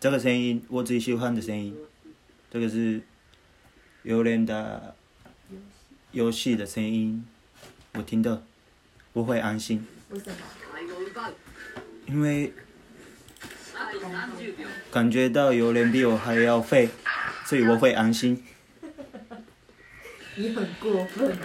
这个声音我最喜欢的声音，这个是有人的游戏的声音，我听到我会安心，因为感觉到有人比我还要废，所以我会安心。你很过分。